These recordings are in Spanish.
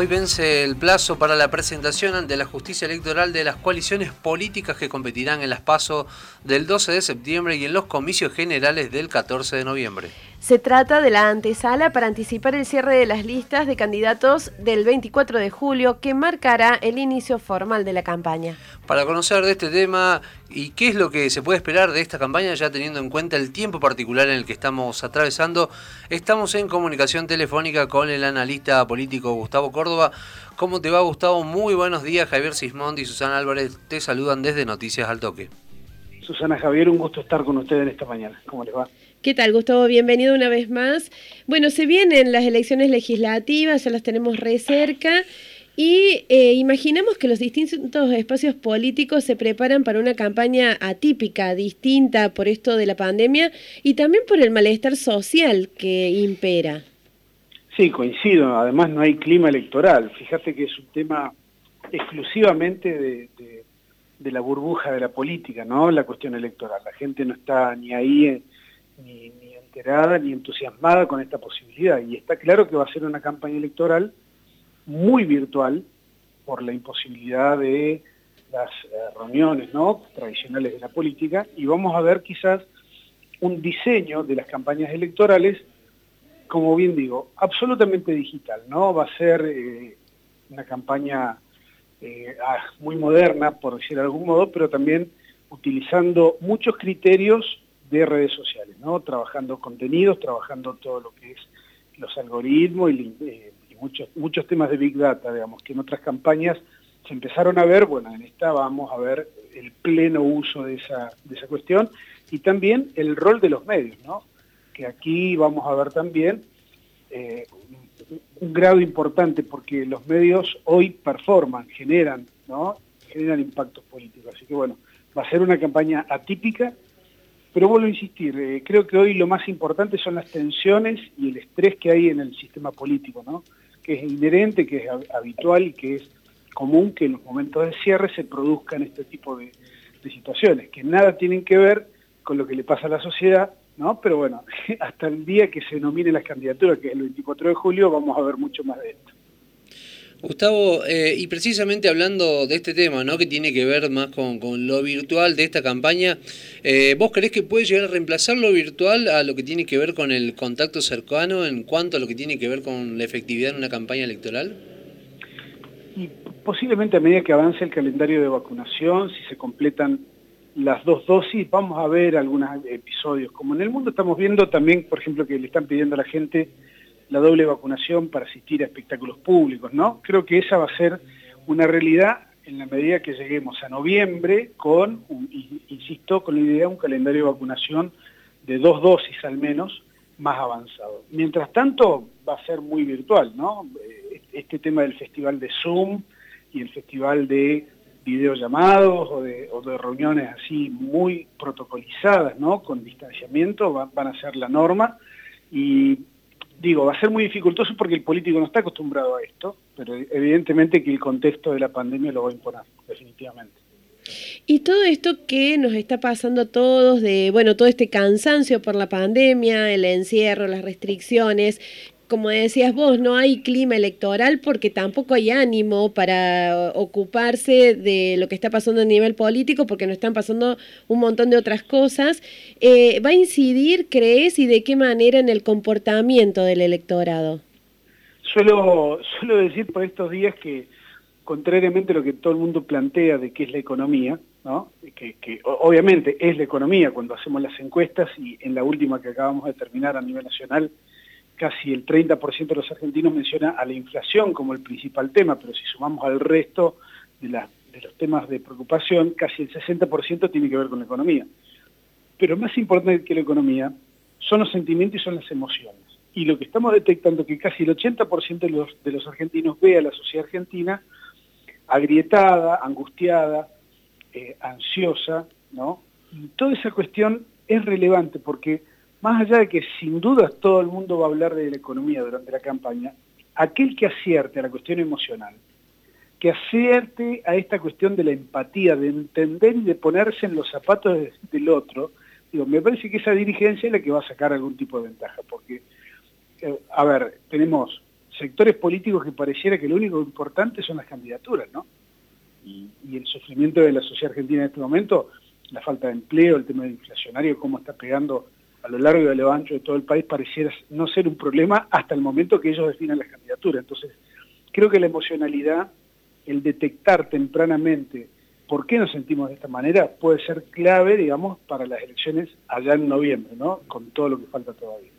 Hoy vence el plazo para la presentación ante la justicia electoral de las coaliciones políticas que competirán en las PASO del 12 de septiembre y en los comicios generales del 14 de noviembre. Se trata de la antesala para anticipar el cierre de las listas de candidatos del 24 de julio que marcará el inicio formal de la campaña. Para conocer de este tema y qué es lo que se puede esperar de esta campaña, ya teniendo en cuenta el tiempo particular en el que estamos atravesando, estamos en comunicación telefónica con el analista político Gustavo Córdoba. ¿Cómo te va Gustavo? Muy buenos días, Javier Sismondi y Susana Álvarez te saludan desde Noticias al Toque. Susana Javier, un gusto estar con ustedes esta mañana. ¿Cómo les va? ¿Qué tal, Gustavo? Bienvenido una vez más. Bueno, se vienen las elecciones legislativas, ya las tenemos re cerca. Y eh, imaginamos que los distintos espacios políticos se preparan para una campaña atípica, distinta por esto de la pandemia y también por el malestar social que impera. Sí, coincido. Además no hay clima electoral. Fíjate que es un tema exclusivamente de, de la burbuja de la política, ¿no? La cuestión electoral. La gente no está ni ahí ni, enterada ni entusiasmada con esta posibilidad. Y está claro que va a ser una campaña electoral muy virtual por la imposibilidad de las eh, reuniones ¿no? tradicionales de la política y vamos a ver quizás un diseño de las campañas electorales, como bien digo, absolutamente digital, ¿no? Va a ser eh, una campaña eh, ah, muy moderna, por decir de algún modo, pero también utilizando muchos criterios de redes sociales, ¿no? Trabajando contenidos, trabajando todo lo que es los algoritmos eh, y, muchos, muchos temas de Big Data, digamos, que en otras campañas se empezaron a ver, bueno, en esta vamos a ver el pleno uso de esa, de esa cuestión y también el rol de los medios, ¿no? Que aquí vamos a ver también eh, un grado importante porque los medios hoy performan, generan, ¿no? Generan impactos políticos. Así que bueno, va a ser una campaña atípica, pero vuelvo a insistir, eh, creo que hoy lo más importante son las tensiones y el estrés que hay en el sistema político, ¿no? que es inherente, que es habitual y que es común que en los momentos de cierre se produzcan este tipo de, situaciones, que nada tienen que ver con lo que le pasa a la sociedad, ¿no? Pero bueno, hasta el día que se nomine las candidaturas, que es el 24 de julio, vamos a ver mucho más de esto. Gustavo, eh, y precisamente hablando de este tema, ¿no? que tiene que ver más con, lo virtual de esta campaña, eh, ¿vos creés que puede llegar a reemplazar lo virtual a lo que tiene que ver con el contacto cercano en cuanto a lo que tiene que ver con la efectividad en una campaña electoral? Y posiblemente a medida que avance el calendario de vacunación, si se completan las dos dosis, vamos a ver algunos episodios. Como en el mundo estamos viendo también, por ejemplo, que le están pidiendo a la gente la doble vacunación para asistir a espectáculos públicos, ¿no? Creo que esa va a ser una realidad en la medida que lleguemos a noviembre con, insisto, con la idea de un calendario de vacunación de dos dosis al menos más avanzado. Mientras tanto, va a ser muy virtual, ¿no? Eh, este tema del festival de Zoom y el festival de videollamados o de, o de reuniones así muy protocolizadas, ¿no? Con distanciamiento, van a ser la norma y digo, va a ser muy dificultoso porque el político no está acostumbrado a esto, pero evidentemente que el contexto de la pandemia lo va a imponer, definitivamente. Y todo esto que nos está pasando a todos, de, bueno, todo este cansancio por la pandemia, el encierro, las restricciones, como decías vos, no hay clima electoral porque tampoco hay ánimo para ocuparse de lo que está pasando a nivel político porque no están pasando un montón de otras cosas. Eh, ¿Va a incidir, crees, y de qué manera en el comportamiento del electorado? Suelo, suelo decir por estos días que, contrariamente a lo que todo el mundo plantea de qué es la economía, ¿no? que, que obviamente es la economía cuando hacemos las encuestas y en la última que acabamos de terminar a nivel nacional, casi el 30% de los argentinos menciona a la inflación como el principal tema, pero si sumamos al resto de, los temas de preocupación, casi el 60% tiene que ver con la economía. Pero más importante que la economía son los sentimientos y son las emociones. Y lo que estamos detectando es que casi el 80% de los, argentinos ve a la sociedad argentina agrietada, angustiada, eh, ansiosa, ¿no? Y toda esa cuestión es relevante porque más allá de que sin duda todo el mundo va a hablar de la economía durante la campaña, aquel que acierte a la cuestión emocional, que acierte a esta cuestión de la empatía, de entender y de ponerse en los zapatos del otro, digo, me parece que esa dirigencia es la que va a sacar algún tipo de ventaja, porque, eh, a ver, tenemos sectores políticos que pareciera que lo único importante son las candidaturas, ¿no? Y, y el sufrimiento de la sociedad argentina en este momento, la falta de empleo, el tema inflacionario, cómo está pegando a lo largo y a lo ancho de todo el país pareciera no ser un problema hasta el momento que ellos definan las candidaturas. Entonces, creo que la emocionalidad, el detectar tempranamente por qué nos sentimos de esta manera, puede ser clave, digamos, para las elecciones allá en noviembre, ¿no? Con todo lo que falta todavía.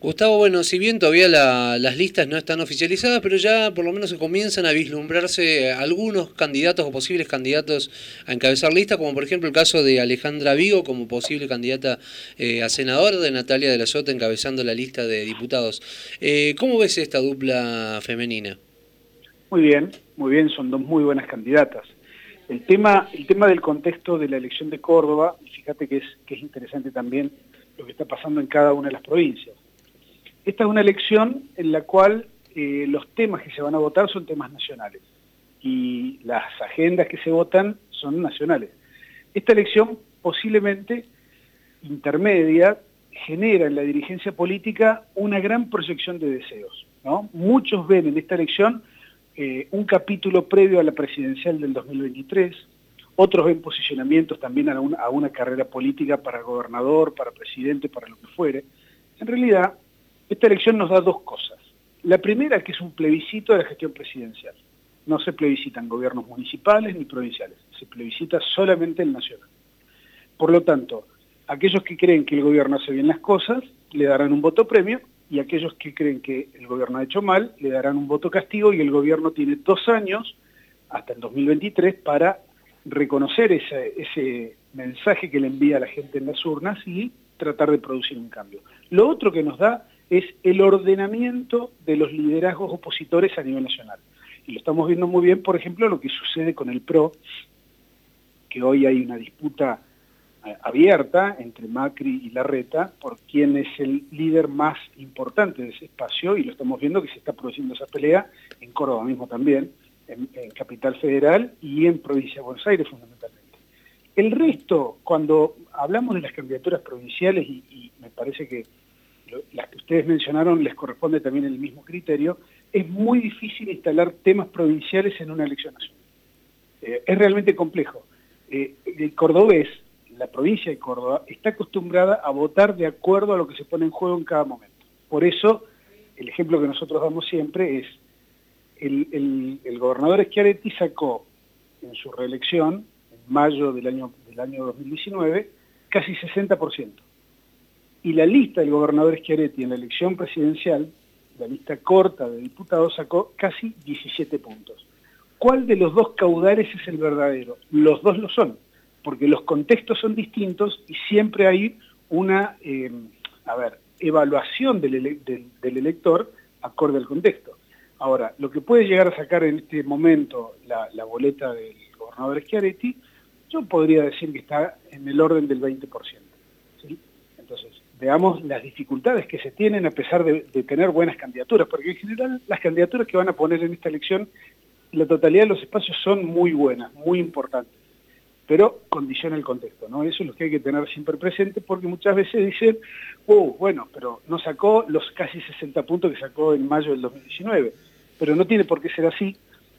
Gustavo, bueno, si bien todavía las listas no están oficializadas, pero ya por lo menos se comienzan a vislumbrarse algunos candidatos o posibles candidatos a encabezar lista, como por ejemplo el caso de Alejandra Vigo como posible candidata eh, a senador, de Natalia de la Sota encabezando la lista de diputados. Eh, ¿Cómo ves esta dupla femenina? Muy bien, muy bien, son dos muy buenas candidatas. El tema, el tema del contexto de la elección de Córdoba, fíjate que es, que es interesante también lo que está pasando en cada una de las provincias. Esta es una elección en la cual eh, los temas que se van a votar son temas nacionales y las agendas que se votan son nacionales. Esta elección posiblemente intermedia genera en la dirigencia política una gran proyección de deseos. ¿no? Muchos ven en esta elección eh, un capítulo previo a la presidencial del 2023, otros ven posicionamientos también a una, a una carrera política para gobernador, para presidente, para lo que fuere. En realidad, esta elección nos da dos cosas. La primera, que es un plebiscito de la gestión presidencial. No se plebiscitan gobiernos municipales ni provinciales, se plebiscita solamente el nacional. Por lo tanto, aquellos que creen que el gobierno hace bien las cosas, le darán un voto premio, y aquellos que creen que el gobierno ha hecho mal, le darán un voto castigo, y el gobierno tiene dos años, hasta el 2023, para reconocer ese, ese mensaje que le envía a la gente en las urnas y tratar de producir un cambio. Lo otro que nos da es el ordenamiento de los liderazgos opositores a nivel nacional. Y lo estamos viendo muy bien, por ejemplo, lo que sucede con el PRO, que hoy hay una disputa eh, abierta entre Macri y Larreta por quién es el líder más importante de ese espacio y lo estamos viendo que se está produciendo esa pelea en Córdoba mismo también, en, Capital Federal y en Provincia de Buenos Aires fundamentalmente. El resto, cuando hablamos de las candidaturas provinciales y me parece que las que ustedes mencionaron les corresponde también el mismo criterio, es muy difícil instalar temas provinciales en una elección nacional. Eh, es realmente complejo. Eh, el cordobés, la provincia de Córdoba, está acostumbrada a votar de acuerdo a lo que se pone en juego en cada momento. Por eso, el ejemplo que nosotros damos siempre es, el, gobernador Schiaretti sacó en su reelección, en mayo del año, del año 2019, casi 60% y la lista del gobernador Schiaretti en la elección presidencial, la lista corta de diputados, sacó casi 17 puntos. ¿Cuál de los dos caudales es el verdadero? Los dos lo son, porque los contextos son distintos y siempre hay una, eh, a ver, evaluación del, elector acorde al contexto. Ahora, lo que puede llegar a sacar en este momento la, la boleta del gobernador Schiaretti, yo podría decir que está en el orden del 20%. Veamos las dificultades que se tienen a pesar de, tener buenas candidaturas, porque en general las candidaturas que van a poner en esta elección, la totalidad de los espacios son muy buenas, muy importantes, pero condiciona el contexto, ¿no? Eso es lo que hay que tener siempre presente, porque muchas veces dicen, oh, bueno, pero no sacó los casi 60 puntos que sacó en mayo del 2019, pero no tiene por qué ser así,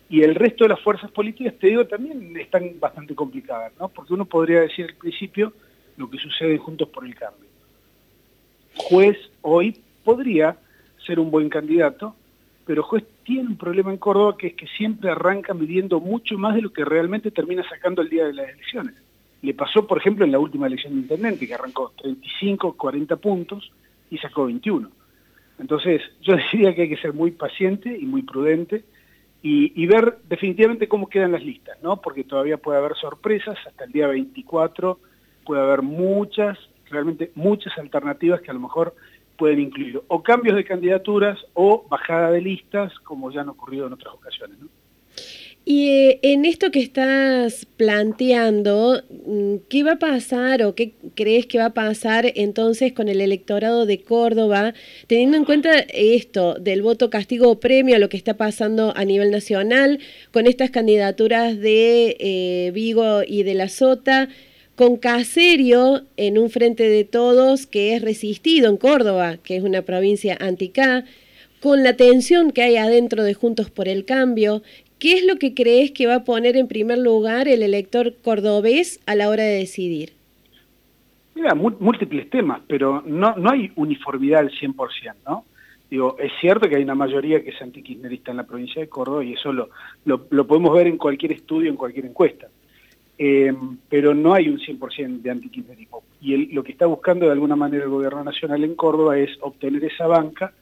y el resto de las fuerzas políticas, te digo, también están bastante complicadas, ¿no? Porque uno podría decir al principio lo que sucede Juntos por el Cambio Juez hoy podría ser un buen candidato, pero Juez tiene un problema en Córdoba que es que siempre arranca midiendo mucho más de lo que realmente termina sacando el día de las elecciones. Le pasó, por ejemplo, en la última elección de intendente, que arrancó 35, 40 puntos y sacó 21. Entonces, yo diría que hay que ser muy paciente y muy prudente y, y, ver definitivamente cómo quedan las listas, ¿no? Porque todavía puede haber sorpresas, hasta el día 24 puede haber muchas realmente muchas alternativas que a lo mejor pueden incluir o cambios de candidaturas o bajada de listas, como ya han ocurrido en otras ocasiones. Y eh, en esto que estás planteando, mm, ¿qué va a pasar o qué crees que va a pasar entonces con el electorado de Córdoba, teniendo en cuenta esto del voto castigo o premio a lo que está pasando a nivel nacional, con estas candidaturas de eh, Vigo y de la Sota? Con Caserio en un frente de todos que es resistido en Córdoba, que es una provincia anticá, con la tensión que hay adentro de Juntos por el Cambio, ¿qué es lo que crees que va a poner en primer lugar el elector cordobés a la hora de decidir? Mira, múltiples temas, pero no, no hay uniformidad al 100%, ¿no? Digo, es cierto que hay una mayoría que es antikirchnerista en la provincia de Córdoba y eso lo, lo podemos ver en cualquier estudio, en cualquier encuesta. Eh, pero no hay un 100% de antikirchnerismo. Y lo que está buscando de alguna manera el gobierno nacional en Córdoba es obtener esa banca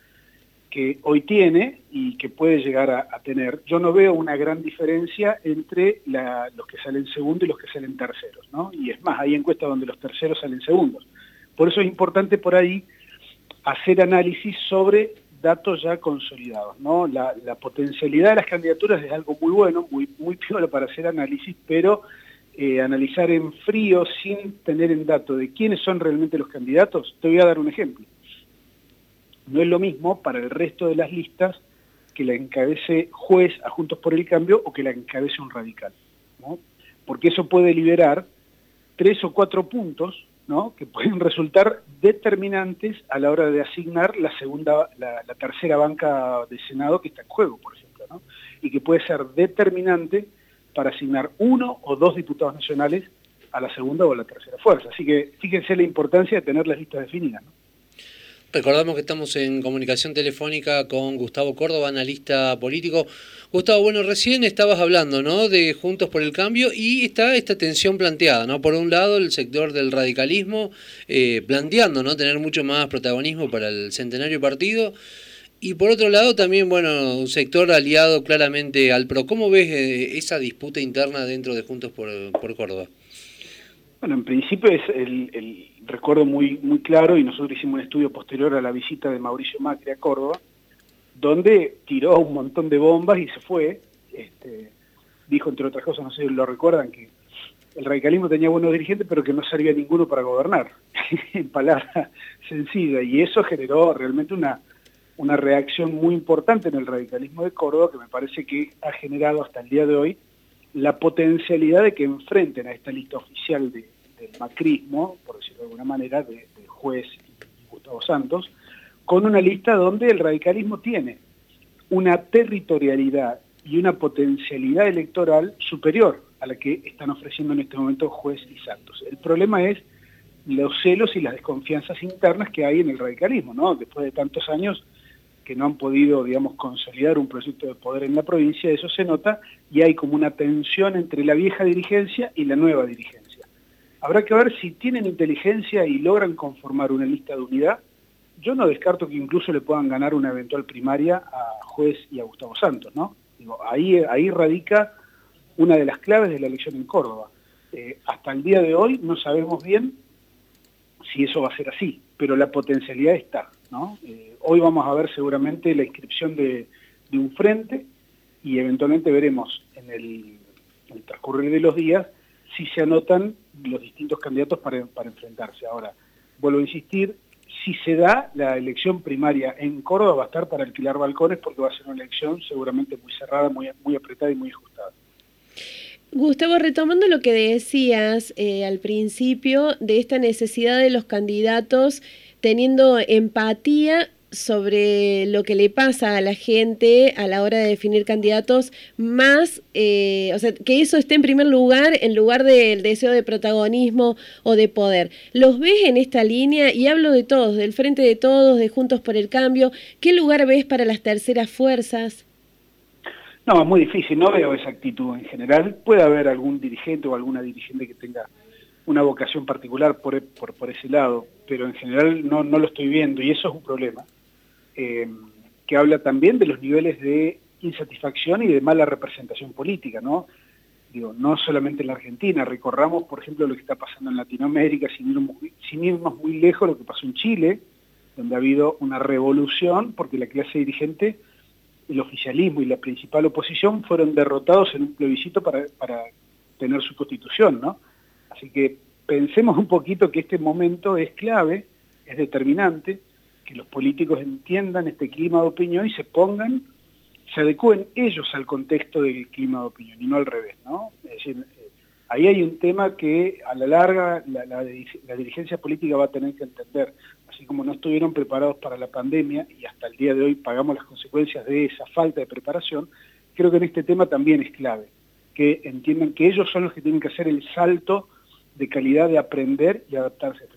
que hoy tiene y que puede llegar a, tener. Yo no veo una gran diferencia entre los que salen segundos y los que salen terceros. Y es más, hay encuestas donde los terceros salen segundos. Por eso es importante por ahí hacer análisis sobre datos ya consolidados. La, potencialidad de las candidaturas es algo muy bueno, muy, muy piola para hacer análisis, pero eh, analizar en frío sin tener en dato de quiénes son realmente los candidatos, te voy a dar un ejemplo. No es lo mismo para el resto de las listas que la encabece juez a Juntos por el Cambio o que la encabece un radical. Porque eso puede liberar tres o cuatro puntos ¿no? que pueden resultar determinantes a la hora de asignar la segunda, la tercera banca de Senado que está en juego, por ejemplo, ¿no? y que puede ser determinante para asignar uno o dos diputados nacionales a la segunda o a la tercera fuerza. Así que fíjense la importancia de tener las listas definidas. Recordamos que estamos en comunicación telefónica con Gustavo Córdoba, analista político. Gustavo, bueno, recién estabas hablando, ¿no? De Juntos por el Cambio y está esta tensión planteada, ¿no? Por un lado, el sector del radicalismo eh, planteando, ¿no? Tener mucho más protagonismo para el centenario partido y por otro lado también, bueno, un sector aliado claramente al PRO. ¿Cómo ves eh, esa disputa interna dentro de Juntos por, Córdoba? Bueno, en principio es el, recuerdo muy, muy claro y nosotros hicimos un estudio posterior a la visita de Mauricio Macri a Córdoba, donde tiró un montón de bombas y se fue. Este, dijo, entre otras cosas, no sé si lo recuerdan, que el radicalismo tenía buenos dirigentes, pero que no servía ninguno para gobernar, en palabras sencillas. Y eso generó realmente una una reacción muy importante en el radicalismo de Córdoba que me parece que ha generado hasta el día de hoy la potencialidad de que enfrenten a esta lista oficial de, del macrismo, por decirlo de alguna manera, de, juez y Gustavo Santos, con una lista donde el radicalismo tiene una territorialidad y una potencialidad electoral superior a la que están ofreciendo en este momento juez y Santos. El problema es los celos y las desconfianzas internas que hay en el radicalismo, ¿no? Después de tantos años que no han podido, digamos, consolidar un proyecto de poder en la provincia, eso se nota, y hay como una tensión entre la vieja dirigencia y la nueva dirigencia. Habrá que ver si tienen inteligencia y logran conformar una lista de unidad. Yo no descarto que incluso le puedan ganar una eventual primaria a Juez y a Gustavo Santos, ¿no? Digo, ahí, ahí radica una de las claves de la elección en Córdoba. Eh, hasta el día de hoy no sabemos bien si eso va a ser así, pero la potencialidad está. ¿No? Eh, hoy vamos a ver seguramente la inscripción de, un frente y eventualmente veremos en el, transcurrir de los días si se anotan los distintos candidatos para, enfrentarse. Ahora, vuelvo a insistir, si se da la elección primaria en Córdoba va a estar para alquilar balcones porque va a ser una elección seguramente muy cerrada, muy, apretada y muy ajustada. Gustavo, retomando lo que decías eh, al principio de esta necesidad de los candidatos teniendo empatía sobre lo que le pasa a la gente a la hora de definir candidatos, más, eh, o sea, que eso esté en primer lugar en lugar del deseo de protagonismo o de poder. ¿Los ves en esta línea? Y hablo de todos, del frente de todos, de Juntos por el Cambio. ¿Qué lugar ves para las terceras fuerzas? No, es muy difícil, no veo esa actitud en general. Puede haber algún dirigente o alguna dirigente que tenga una vocación particular por, por, ese lado, pero en general no, no, lo estoy viendo y eso es un problema, eh, que habla también de los niveles de insatisfacción y de mala representación política, ¿no? Digo, no solamente en la Argentina, recorramos, por ejemplo, lo que está pasando en Latinoamérica, sin irnos, sin irnos muy lejos, lo que pasó en Chile, donde ha habido una revolución porque la clase dirigente el oficialismo y la principal oposición fueron derrotados en un plebiscito para, para tener su constitución, ¿no? Así que pensemos un poquito que este momento es clave, es determinante, que los políticos entiendan este clima de opinión y se pongan, se adecúen ellos al contexto del clima de opinión y no al revés, ¿no? Es decir, eh, ahí hay un tema que a la larga la, la, la, dirigencia política va a tener que entender, así como no estuvieron preparados para la pandemia y hasta el día de hoy pagamos las consecuencias de esa falta de preparación, creo que en este tema también es clave, que entiendan que ellos son los que tienen que hacer el salto de calidad de aprender y adaptarse